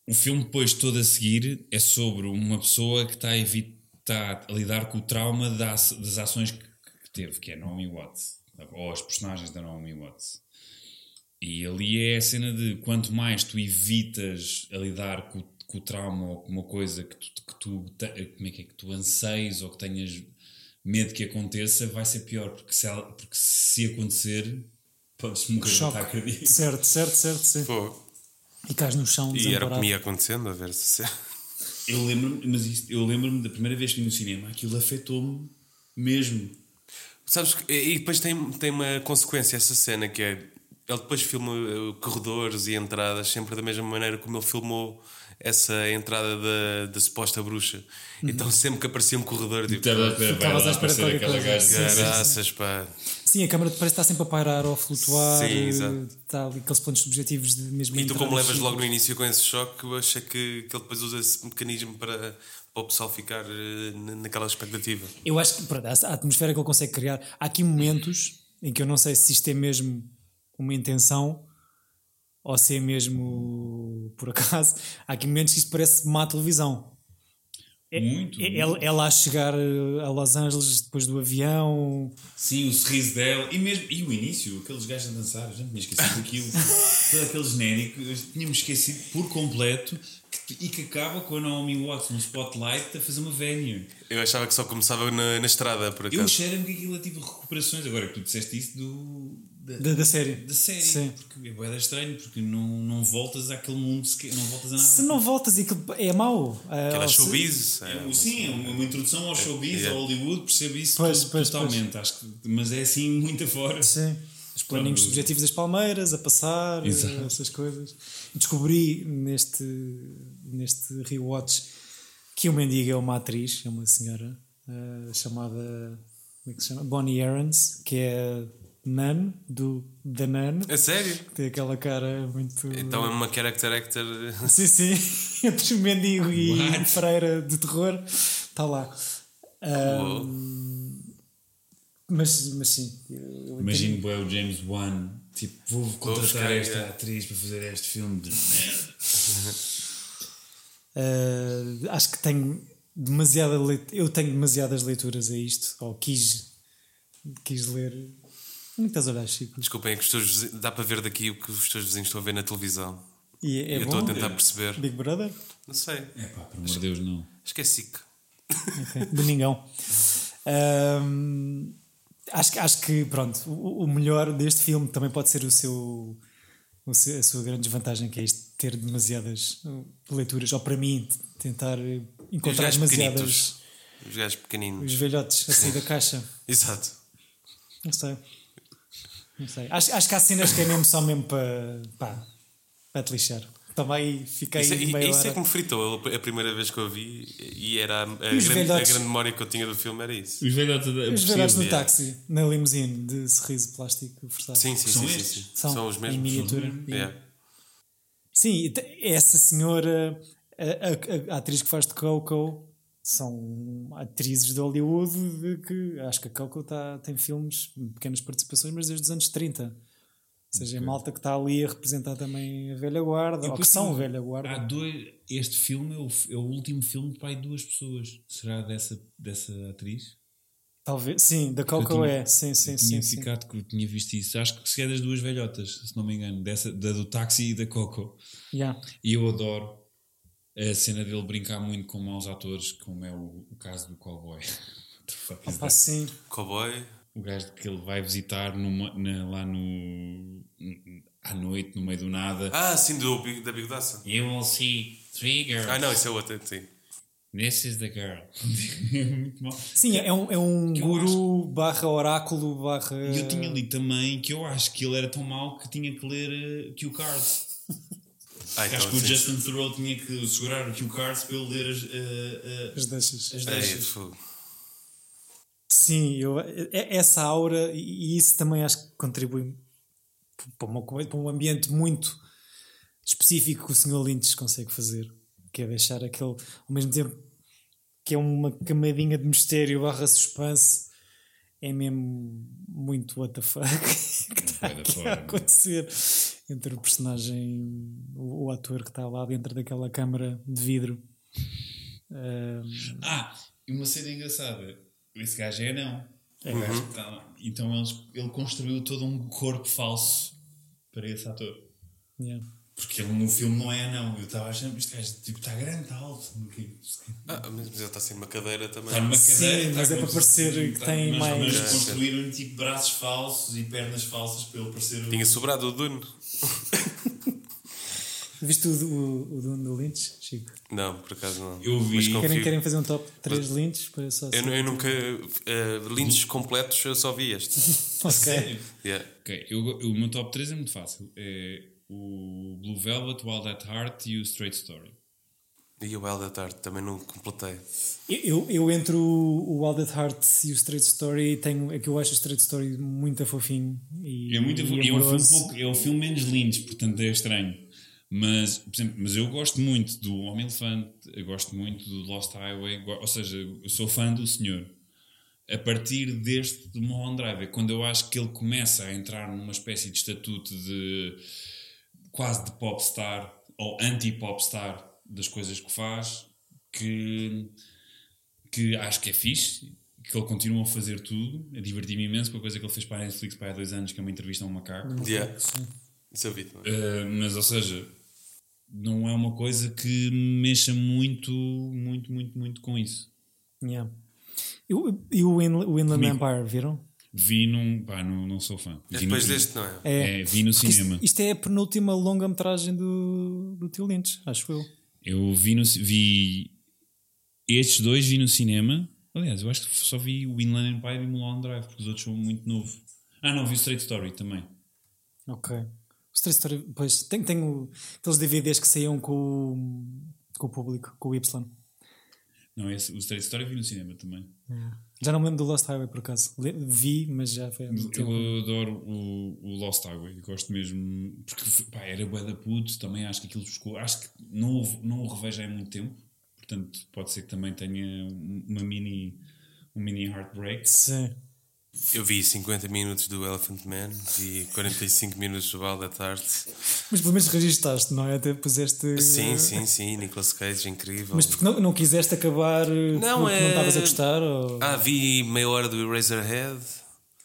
o filme, depois, todo a seguir, é sobre uma pessoa que está a, evi- está a lidar com o trauma das, das ações que, que teve, que é Naomi Watts, ou as personagens da Naomi Watts. E ali é a cena de quanto mais tu evitas a lidar com, com o trauma ou com uma coisa que tu, que tu como é que é que tu anseies ou que tenhas medo que aconteça, vai ser pior, porque se, porque se acontecer, podes morrer de Choque. ataque cardíaco. Certo, certo, certo, sim. Pô, E cais no chão E era o que me ia acontecendo, a ver se. Eu lembro-me, mas isto- eu lembro-me da primeira vez que vi no cinema, aquilo afetou-me mesmo. Sabes e depois tem, tem uma consequência essa cena que é ele depois filma uh, corredores e entradas sempre da mesma maneira como ele filmou essa entrada da, da suposta bruxa. Então sempre que aparecia um corredor, tipo, Ficavas à espera de qualquer coisa. gaja. Graças, pá. Sim, a câmera parece estar sempre a pairar ou a flutuar. Sim, eh, exato. Tá ali aqueles pontos subjetivos de mesmo E tu, como levas logo no início com esse choque, eu achei que, que ele depois usa esse mecanismo para, para o pessoal ficar eh, na- naquela expectativa. Eu acho que pronto, a atmosfera que ele consegue criar. Há aqui momentos em que eu não sei se isto é mesmo uma intenção, ou se é mesmo por acaso. Há aqui momentos que isto parece má televisão. É- Muito, é- muito. Ela, ela a chegar eh, a Los Angeles depois do avião. Sim, o sorriso dela e, mesmo, e o início, aqueles gajos a dançar, eu já me tinha esquecido daquilo. <laughs> Todo aquele genérico, eu tínhamos esquecido por completo que- e que acaba com a Naomi Watts no spotlight a fazer uma vénia. Eu achava que só começava na, na estrada, por Eu acaso. cheiro-me que aquilo é tipo recuperações, agora que tu disseste isso do, da, Da, da série. da série, Sim. porque é estranho, porque não, não voltas àquele mundo, sequer, não voltas a nada. Se não voltas e aquilo é mau. eh, Aquela se- showbiz. É, é, sim, é uma, uma introdução ao showbiz, yeah. ao Hollywood, percebo isso Pois, pois, totalmente, Acho que, mas é assim muito afora. Sim. Os planinhos Pronto. subjetivos das palmeiras a passar, Exato. essas coisas. Descobri neste, neste rewatch que o mendigo é uma atriz, é uma senhora eh, chamada como é que se chama? Bonnie Aarons, que é Nun, do The Nun, É sério? que tem aquela cara muito. Então é uma character actor. <laughs> Sim, sim, <laughs> entre mendigo e freira de terror, está lá. Ahm, mas, mas sim, Imagino bué, o James Wan, tipo, vou contratar esta yeah. atriz para fazer este filme de merda. Uh, acho que tenho demasiada eu tenho demasiadas leituras a isto, ou quis, quis ler. É que estás a olhar, Chico? Desculpem, é que os teus vizinhos- dá para ver daqui o que os teus vizinhos estão a ver na televisão. E é, é eu bom? estou a tentar perceber. Big Brother? Não sei. É pá, pelo amor de Deus, não. Acho que é SIC. Ok, <laughs> Domingão. Um, acho, que- acho que, pronto, o, o melhor deste filme também pode ser o seu, o seu- a sua grande desvantagem, que é isto de ter demasiadas uh, leituras, ou para mim, tentar os encontrar gajos demasiadas. pequenitos. Os gajos pequeninos. Os velhotes a sair da caixa. Exato. Não sei. Não sei. Acho, acho que há cenas que é mesmo só mesmo para, pá, para te lixar. Também fiquei Isso, é- meia isso hora. é que me fritou a primeira vez que eu vi e era a, a os grande, a velhotes? grande memória que eu tinha do filme era isso. Os velhotes a Os velhotes no táxi, na limusine de sorriso plástico forçado. Sim, sim, São sim, sim, sim. São, São, os Em mesmos. miniatura. São os Yeah. Sim, essa senhora, a, a- a atriz que faz de Coco, são atrizes de Hollywood que acho que a Coco tá, tem filmes, pequenas participações, mas desde os anos 30. Ou seja, é malta que está ali a representar também a velha guarda, ou que são a velha guarda. Há dois, este filme é o, é o último filme de pai de duas pessoas. Será dessa, dessa atriz? Talvez, sim, da Coco tinha- é, sim, sim, eu tinha sim, sim. ficado que eu tinha visto isso. Acho que se é das duas velhotas, se não me engano, dessa, da do táxi e da Coco. Yeah. E eu adoro a cena dele brincar muito com maus atores, como é o, o caso do cowboy. <laughs> That? sim. Cowboy. O gajo que ele vai visitar numa- na- lá no. à noite, no meio do nada. Ah, sim, do, da bigodaça. You will see three girls. Ah, não, isso é outra, sim. This is the girl. <laughs> é muito mal. Sim, é um, é um guru barra oráculo barra. E eu tinha lido também que eu acho que ele era tão mau que tinha que ler uh, Cue <laughs> Cards. Ah, acho então, que o sim. Justin Thoreau tinha que segurar o Cue Cards para ele ler as, uh, uh, As deixas. as É, deixas. fogo. Sim, eu, é- essa aura e isso também acho que contribui para, uma para um ambiente muito específico que o Sr. Lynch consegue fazer, que é deixar aquele, ao mesmo tempo que é uma camadinha de mistério barra suspense, é mesmo muito what the fuck <laughs> que está a é? acontecer entre o personagem, o, o ator que está lá dentro daquela câmara de vidro. Ahm, Ah, e uma cena engraçada. Esse gajo é não. É. Tá lá. Então eles, ele construiu todo um corpo falso para esse ator. yeah. Porque ele no filme não é não. Eu estava achando que este gajo tipo, está grande, está alto. Ah, mas ele está assim numa cadeira também. Está numa Sim, cadeira. mas está é para parecer que está- tem mas, mais- Mas É, construíram tipo braços falsos e pernas falsas para ele parecer. o- Tinha sobrado o Dune. <laughs> Viste o, o, o Dune do Lynch, Chico? Não, por acaso não. Eu vi. Mas Querem-. Querem, fazer um top 3 Lynch? Para só Eu, eu nunca. Uh, lindos completos, eu só vi este. <laughs> Ok. Sério? Yeah. Ok, eu, eu- o meu top 3 é muito fácil. É o Blue Velvet, Wild at Heart e o Straight Story. E o Wild at Heart também não completei. Eu, eu, eu entre o, o Wild at Heart e o Straight Story tenho, é que eu acho o Straight Story muito fofinho e, É, muito, e é, um pouco, é o filme menos lindo, portanto é estranho. Mas, por exemplo, mas eu gosto muito do Homem-Elefante, eu gosto muito do Lost Highway, ou seja, eu sou fã do senhor. A partir deste de Mulholland Drive, é quando eu acho que ele começa a entrar numa espécie de estatuto de quase de popstar ou anti-popstar das coisas que faz, que, que acho que é fixe, que ele continua a fazer tudo, a divertir-me imenso com a coisa que ele fez para a Netflix para há dois anos, que é uma entrevista a um macaco. Yeah. Isso eu vi também. Uh, mas, ou seja, não é uma coisa que me mexa muito, muito, muito, muito com isso. Yeah. E, o- e o, In- o Inland Comigo. Empire, viram? Vi num. Pá, não, não sou fã. É Vi depois no, deste, não é? É, vi no Porque isto- cinema. Isto, é a penúltima longa-metragem do, do Tio Lynch, acho eu. Eu vi no. Vi. Estes dois vi no cinema. Aliás, eu acho que só vi o Inland Empire e o Mulholland Drive, porque os outros são muito novo. Ah, não, vi o Straight Story também. Ok. O Straight Story, pois, tem, tem o- aqueles DVDs que saíam com, o- com o público, com o Y. Não, esse, o Straight Story vi no cinema também. Já não me lembro do Lost Highway, por acaso. Vi, mas já foi há muito tempo. Eu adoro o, o Lost Highway, gosto mesmo, porque pá, era bué da puto, também acho que aquilo buscou, acho que não, o- não o revejo há muito tempo, portanto pode ser que também tenha uma mini, um mini heartbreak. Sim. Eu vi 50 minutos do Elephant Man, vi 45 minutos do Wild at Heart. Mas pelo menos registaste, não é? Até puseste. Sim, sim, sim. Nicolas Cage, incrível. Mas porque não, não quiseste acabar eh, Não, porque é- não estavas a gostar? Ou... Ah, vi meia hora do Eraserhead.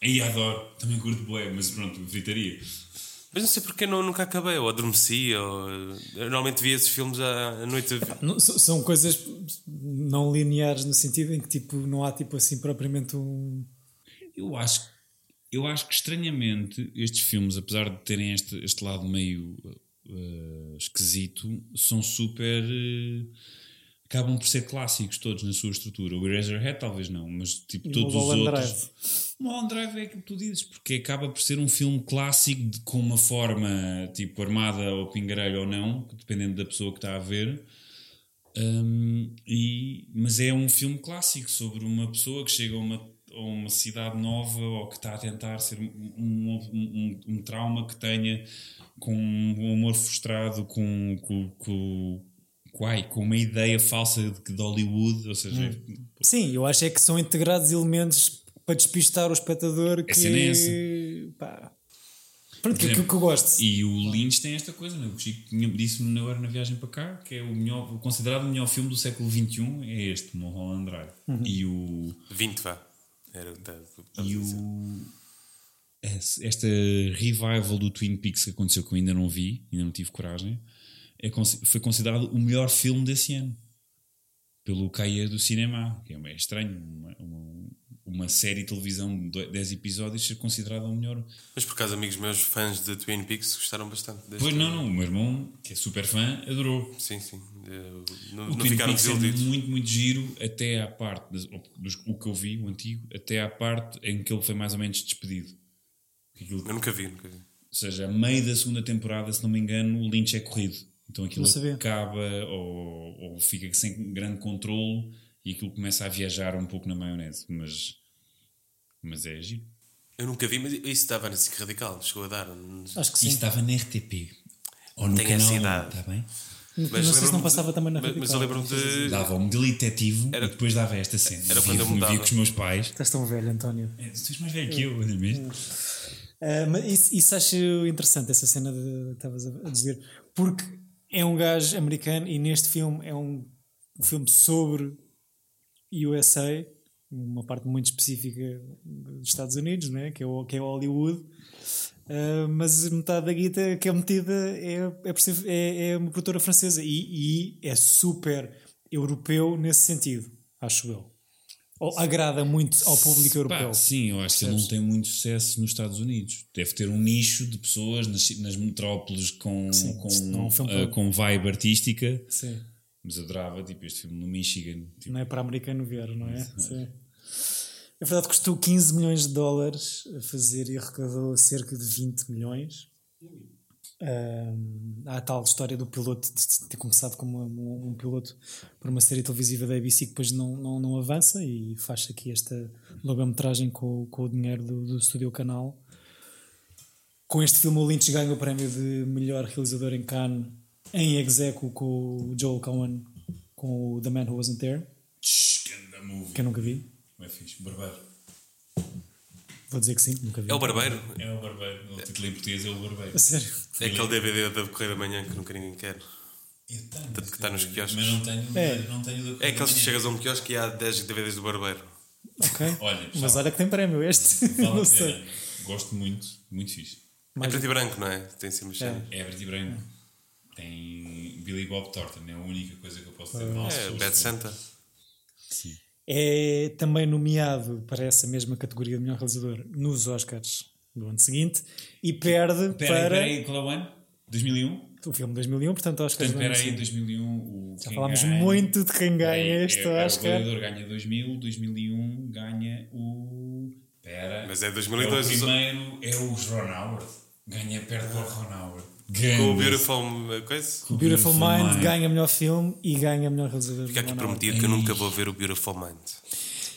Aí adoro, também curto bué, mas pronto, gritaria. Mas não sei porque não, nunca acabei, ou adormeci, ou... Eu normalmente vi esses filmes à noite. Não, são coisas não lineares no sentido em que tipo, não há tipo assim propriamente um. Eu acho, eu acho que estranhamente estes filmes, apesar de terem este, este lado meio eh, esquisito, são super. eh, acabam por ser clássicos todos na sua estrutura. O Eraserhead talvez não, mas tipo E todos os outros. Drive. O Mulholland Drive é aquilo que tu dizes, porque acaba por ser um filme clássico de- com uma forma tipo armada ou pingarelho ou não, dependendo da pessoa que está a ver. Um, e, mas é um filme clássico sobre uma pessoa que chega a uma, a uma cidade nova ou que está a tentar ser um, um, um- um trauma que tenha com um amor frustrado, com, com, com, com, ai, com uma ideia falsa de, de Hollywood, ou seja, Sim, eu acho é que são integrados elementos para despistar o espectador que. cena é essa. Pá. Pronto, que, exemplo, que, que eu gosto. E o Lynch tem esta coisa, né? o Chico disse-me agora na viagem para cá que é o melhor, considerado o melhor filme do século XXI é este, Mulholland Drive. E o 20, vá. Era E o, esta revival do Twin Peaks que aconteceu que eu ainda não vi, ainda não tive coragem, é, foi considerado o melhor filme desse ano pelo Caia do Cinema, que é é estranho, uma, uma, uma série de televisão de 10 episódios ser considerada o melhor. Mas por acaso, amigos meus fãs de Twin Peaks gostaram bastante deste. Pois não, não, o meu irmão, que é super fã, adorou. Sim, sim. Eu- Não, O não Twin ficaram Peaks é desiludidos. muito, muito giro, até à parte, das- dos- o que eu vi, o antigo, até à parte em que ele foi mais ou menos despedido. Aquilo Eu nunca vi, nunca vi. Ou seja, a meio da segunda temporada, se não me engano, o Lynch é corrido. Então aquilo acaba ou, ou fica sem grande controle e aquilo começa a viajar um pouco na maionese. Mas, mas é giro. Eu nunca vi, mas isso estava na SIC Radical. Chegou a dar. Acho que Isso sim. estava na RTP. Ou no Tem canal essa 1, idade. está bem? não sei se não de- passava também na mas, mas eu Radical. lembro-me de. Dava um modelo detetivo Era- e depois dava esta cena. Era quando eu via com os meus pais. Estás tão velho, António. É, tu és mais velho que eu, não é mesmo? Ah, mas isso, isso acho interessante, essa cena de, que estavas a a dizer, porque é um gajo americano e neste filme é um, um filme sobre USA, uma parte muito específica dos Estados Unidos, né? que, é o, que é Hollywood, Ah, mas metade da guita que é metida é, é, por ser- é, é uma produtora francesa e, e é super europeu nesse sentido, acho eu. Ou agrada muito ao público europeu. Pá, sim, eu acho que ele não tem muito sucesso nos Estados Unidos. Deve ter um nicho de pessoas nas, nas metrópoles com, Sim, com, é um para- com vibe artística. Sim. Mas adorava tipo, este filme no Michigan. Tipo, Não é para americano ver, não é? Sim. É verdade custou 15 milhões de dólares a fazer e arrecadou cerca de 20 milhões. Ahm, há a tal história do piloto de ter começado como um, um piloto para uma série televisiva da ABC que depois não, não, não avança e faz aqui esta longa-metragem com, com o dinheiro do, do Studio Canal. Com este filme, o Lynch ganha o prémio de melhor realizador em Cannes em execo com o Joel Cohen com o The Man Who Wasn't There, ganda movie. que eu nunca vi. Não é fixe, barbeiro. Vou dizer que sim, nunca vi. É o Barbeiro. É o barbeiro. O título em português é o barbeiro. A sério. É aquele DVD da Correio da Manhã que nunca ninguém quer. Eu tenho. Tanto que está nos quiosques. Mas não tenho, É. não tenho É aqueles que chegas a um quiosque e há 10 DVDs do Barbeiro. Ok. Olha, Mas olha que tem prémio este. Vale <laughs> não sei. Gosto muito, muito fixe. É preto e branco, não é? Tem sempre cenas. É verde e branco. Tem Billy Bob Thornton, é a única coisa que eu posso dizer mal. É, sobre Bad o. Santa. Sim. É também nomeado para essa mesma categoria de melhor realizador nos Oscars do ano seguinte e perde Pera, para pera aí, qual é o ano? 2001? o filme de 2001, portanto, Oscars Portanto, do ano espera aí, seguinte. 2001. O Já quem falámos ganha- muito de quem ganha É, este é, pera, O Oscar. Gladiador ganha 2000, 2001 ganha o. Pera. Mas é É 2002. o primeiro é o Ron Howard. Ganha perto do Ron Howard. Com o Beautiful uh, coisa. O Beautiful Mind ganha melhor filme e ganha melhor realizador. Fica aqui prometido que eu nunca vou ver o Beautiful Mind.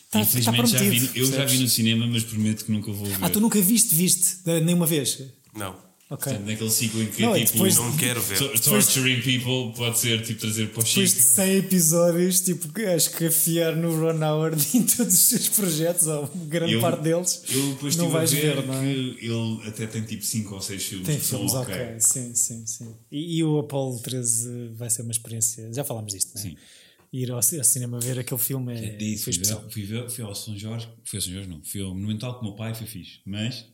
Tá- Infelizmente tá já prometido, vi, eu já percebes? vi no cinema, mas prometo que nunca vou ver. Ah, tu nunca viste, viste? eh, Nenhuma vez? Não. Ok. Portanto, naquele ciclo em que Não, é tipo. depois- Não quero ver. to- torturing people pode ser tipo trazer para o Depois de Chico. 100 episódios, tipo, a escafiar no Ron Howard <laughs> em todos os seus projetos, ou grande Eu- parte deles, Eu depois não vais ver, ver, não é? que ele até tem tipo 5 ou 6 filmes. Tem que filmes, ok. ok. Sim, sim, sim. E, e o Apollo 13 vai ser uma experiência. Já falámos disto, não é? Sim. Ir ao, ci- ao cinema ver aquele filme é, É isso, foi especial. fui, ver, fui ao São Jorge, fui ao São Jorge não, fui ao Monumental com o meu pai, foi fixe. Mas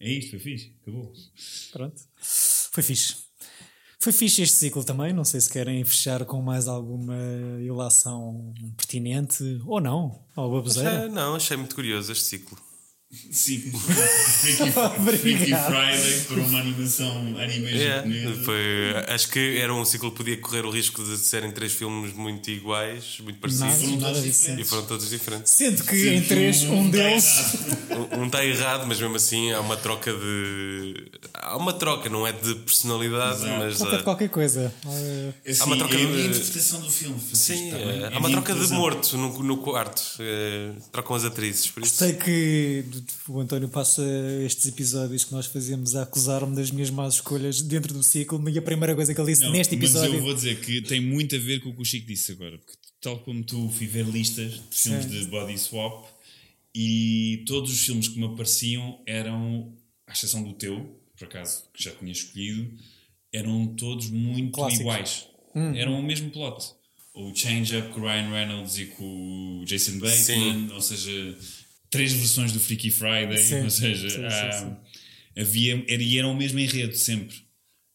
é isto, foi fixe, acabou. Pronto. Foi fixe. Foi fixe este ciclo também. Não sei se querem fechar com mais alguma ilação pertinente ou não. Ou baboseira. Ah, não, achei muito curioso este ciclo. Sim, <laughs> Freaky, Freaky Friday para uma animação anime É, japonesa. foi, acho que era um ciclo que podia correr o risco de serem três filmes muito iguais, muito parecidos. Nada. E foram todos diferentes. Sendo que Sendo em três, um tá deles. errado. Um está errado, mas mesmo assim há uma troca de. Há uma troca, não é de personalidade, Exato. mas. Troca de ah, qualquer coisa. Ah, Assim, Há uma troca é de- interpretação do filme. Sim, Francisco, tá é, É há uma minha troca de morto no, no quarto. É, trocam as atrizes, por isso. Sei que o António passa estes episódios que nós fazemos a acusar-me das minhas más escolhas dentro do ciclo e a primeira coisa que ele disse Não, neste Mas episódio. eu vou dizer que tem muito a ver com o que o Chico disse agora. Porque, tal como tu fui ver listas de filmes Sim. de body swap e todos os filmes que me apareciam eram, à exceção do teu, por acaso, que já tinha escolhido, eram todos muito Clássicos. iguais. Eram o mesmo plot. O Change-Up com o Ryan Reynolds e com o Jason Bateman, Sim. ou seja, três versões do Freaky Friday, Sim. <laughs> ou seja, Sim, sim, há- havia era, e era o mesmo enredo sempre.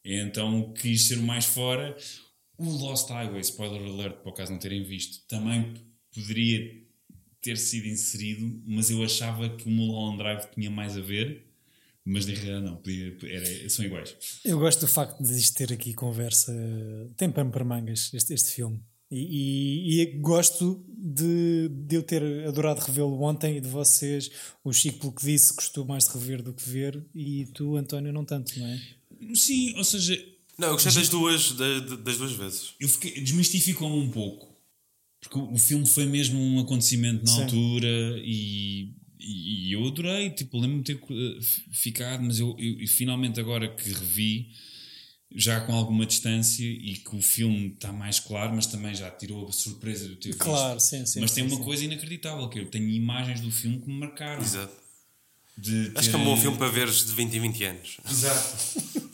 Então quis ser o mais fora. O Lost Highway, spoiler alert, por acaso não terem visto, também poderia ter sido inserido, mas eu achava que o Mulholland Drive tinha mais a ver, mas na realidade não, podia, era, são iguais. Eu gosto do facto de isto ter aqui conversa. Tem pano para mangas este, este filme. E, e- e gosto de, de eu ter adorado revê-lo ontem e de vocês. O Chico, pelo que disse, gostou mais de rever do que ver. E tu, António, não tanto, não é? Sim, ou seja, Não, eu gostei das duas, da- da- das duas vezes. eu fiquei, desmistificou-me um pouco. Porque o, o filme foi mesmo um acontecimento na Sim. altura e, e, eu adorei. Tipo, lembro-me de ter eh, ficado, mas eu, eu- e finalmente agora que revi, já com alguma distância e que o filme está mais claro, mas também já tirou a surpresa ter visto. Claro, sim, sim. mas sim, tem uma sim. coisa inacreditável, que eu tenho imagens do filme que me marcaram. Exato. De Acho que é ter- um bom filme para veres de 20 em 20 anos. Exato.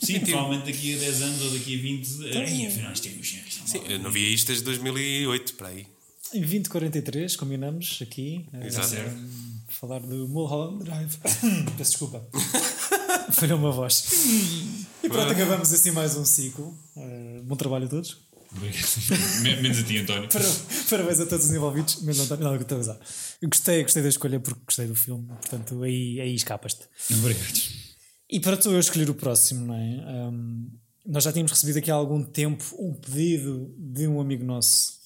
<laughs> Sim, provavelmente daqui a 10 anos ou daqui a 20, aí afinal isto é Sim, eu não via isto desde 2008, para aí. Em 2043, combinamos aqui. eh, Exato. certo. falar do Mulholland Drive. <coughs> Peço desculpa. <laughs> <laughs> Falhou uma voz. E pronto, acabamos assim mais um ciclo. Eh, bom trabalho a todos. Menos a ti, António. Para- Parabéns a todos os envolvidos. Menos António. Não, eu estou a. Eu gostei, gostei da escolha porque gostei do filme. Portanto, aí, aí escapas-te. Obrigado. E para tu eu escolher o próximo, não é? Um, nós já tínhamos recebido aqui há algum tempo um pedido de um amigo nosso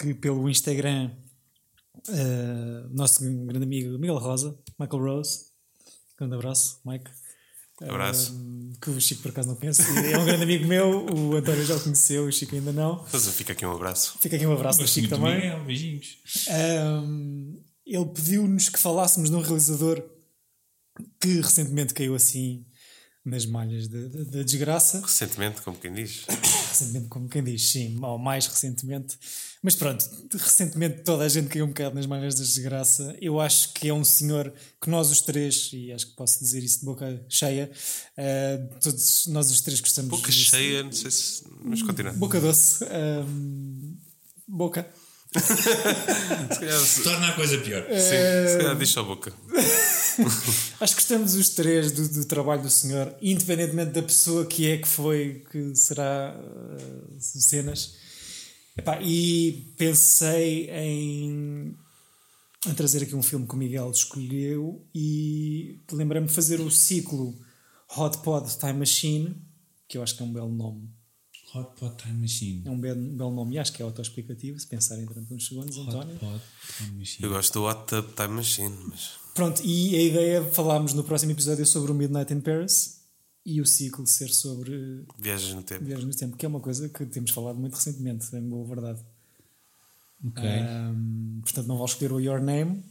que pelo Instagram, uh, nosso grande amigo Miguel Rosa, Michael Rose, grande abraço, Mike. Abraço. Um, que o Chico por acaso não conhece. É um grande amigo meu, o António já o conheceu, o Chico ainda não. Mas fica aqui um abraço. Fica aqui um abraço do Chico também. Miguel, beijinhos. Um, ele pediu-nos que falássemos de um realizador que recentemente caiu assim nas malhas da da- da desgraça. Recentemente, como quem diz. Recentemente, como quem diz, sim, ou mais recentemente. Mas pronto, recentemente toda a gente caiu um bocado nas mangas da desgraça. Eu acho que é um senhor que nós os três, e acho que posso dizer isso de boca cheia, uh, todos nós os três gostamos Boca cheia, não sei se. Mas continua. Boca doce. Um, boca. <laughs> se. Torna a coisa pior. Sim, se calhar diz só boca. <laughs> Acho que gostamos os três do, do, trabalho do senhor, independentemente da pessoa que é, que foi, que será uh, cenas. Epá, e pensei em, em, trazer aqui um filme que o Miguel escolheu e lembrei-me de fazer o ciclo Hot Pod Time Machine, que eu acho que é um belo nome Hot Pot Time Machine. É um belo, belo nome e acho que é autoexplicativo, se pensarem durante uns segundos, Hot António. Pot Time Machine. Eu gosto do Hot Tub Time Machine, mas. Pronto, e a ideia, falámos no próximo episódio sobre o Midnight in Paris e o ciclo ser sobre viagens no tempo. Viagens no tempo, que é uma coisa que temos falado muito recentemente, é boa verdade. Ok. Um, portanto, não vou escolher o Your Name.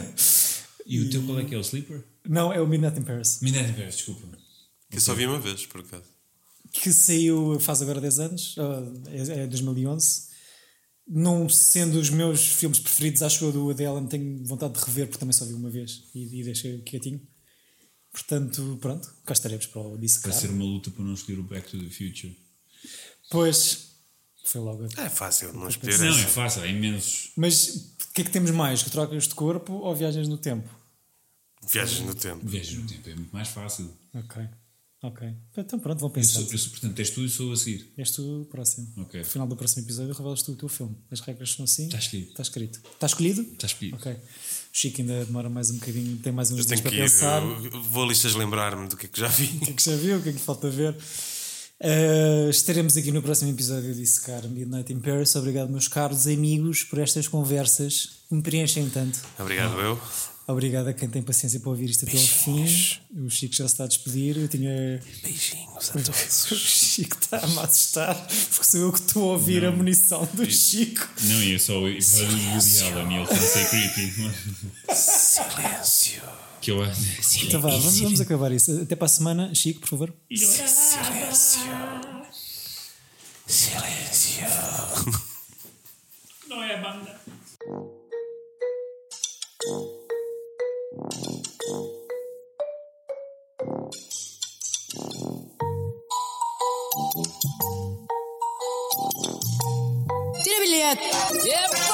<laughs> e, o teu qual é que é o Sleeper? Não, é o Midnight in Paris. Midnight in Paris, desculpa. Que okay. só vi uma vez, por acaso que saiu faz agora 10 anos, é, é 2011. Não sendo os meus filmes preferidos, acho eu do Allen, tenho vontade de rever porque também só vi uma vez e, e deixei quietinho. Portanto, pronto, cá estaremos para o dissecar. Vai ser uma luta para não escolher o Back to the Future. Pois, foi logo. É fácil, não escolher. Não, é fácil, é imensos. Mas o que é que temos mais? Trocas de corpo ou viagens no tempo? Viagens no tempo. Viagens no tempo é muito mais fácil. Ok. Ok. Então pronto, vão pensar. Eu sou, portanto, és tu e sou a seguir. És tu o próximo. Ok. No final do próximo episódio revelas tu o teu filme. As regras são assim. Está escrito. Está escrito. Está escolhido? Está escolhido. Ok. O Chico ainda demora mais um bocadinho, tem mais uns dias para ir, pensar. vou a listas lembrar-me do que é que já vi. o que é que já viu, o que é que falta ver. Uh, estaremos aqui no próximo episódio de Secar Midnight in Paris. Obrigado, meus caros amigos, por estas conversas que me preenchem tanto. Obrigado, eu. Obrigado a quem tem paciência para ouvir isto até ao fim. O Chico já se está a despedir. Eu tinha. Beijinhos a todos. <laughs> O Chico está a me assustar porque sou eu que estou a ouvir não. a munição do Chico. Não, e eu só o Woody Allen e ele está a ser creepy. Silêncio. Que eu Silêncio. Então vá, vamos, vamos acabar isso. Até para a semana, Chico, por favor. Silêncio. Silêncio. Não é a banda. Tira bilhete! Yep.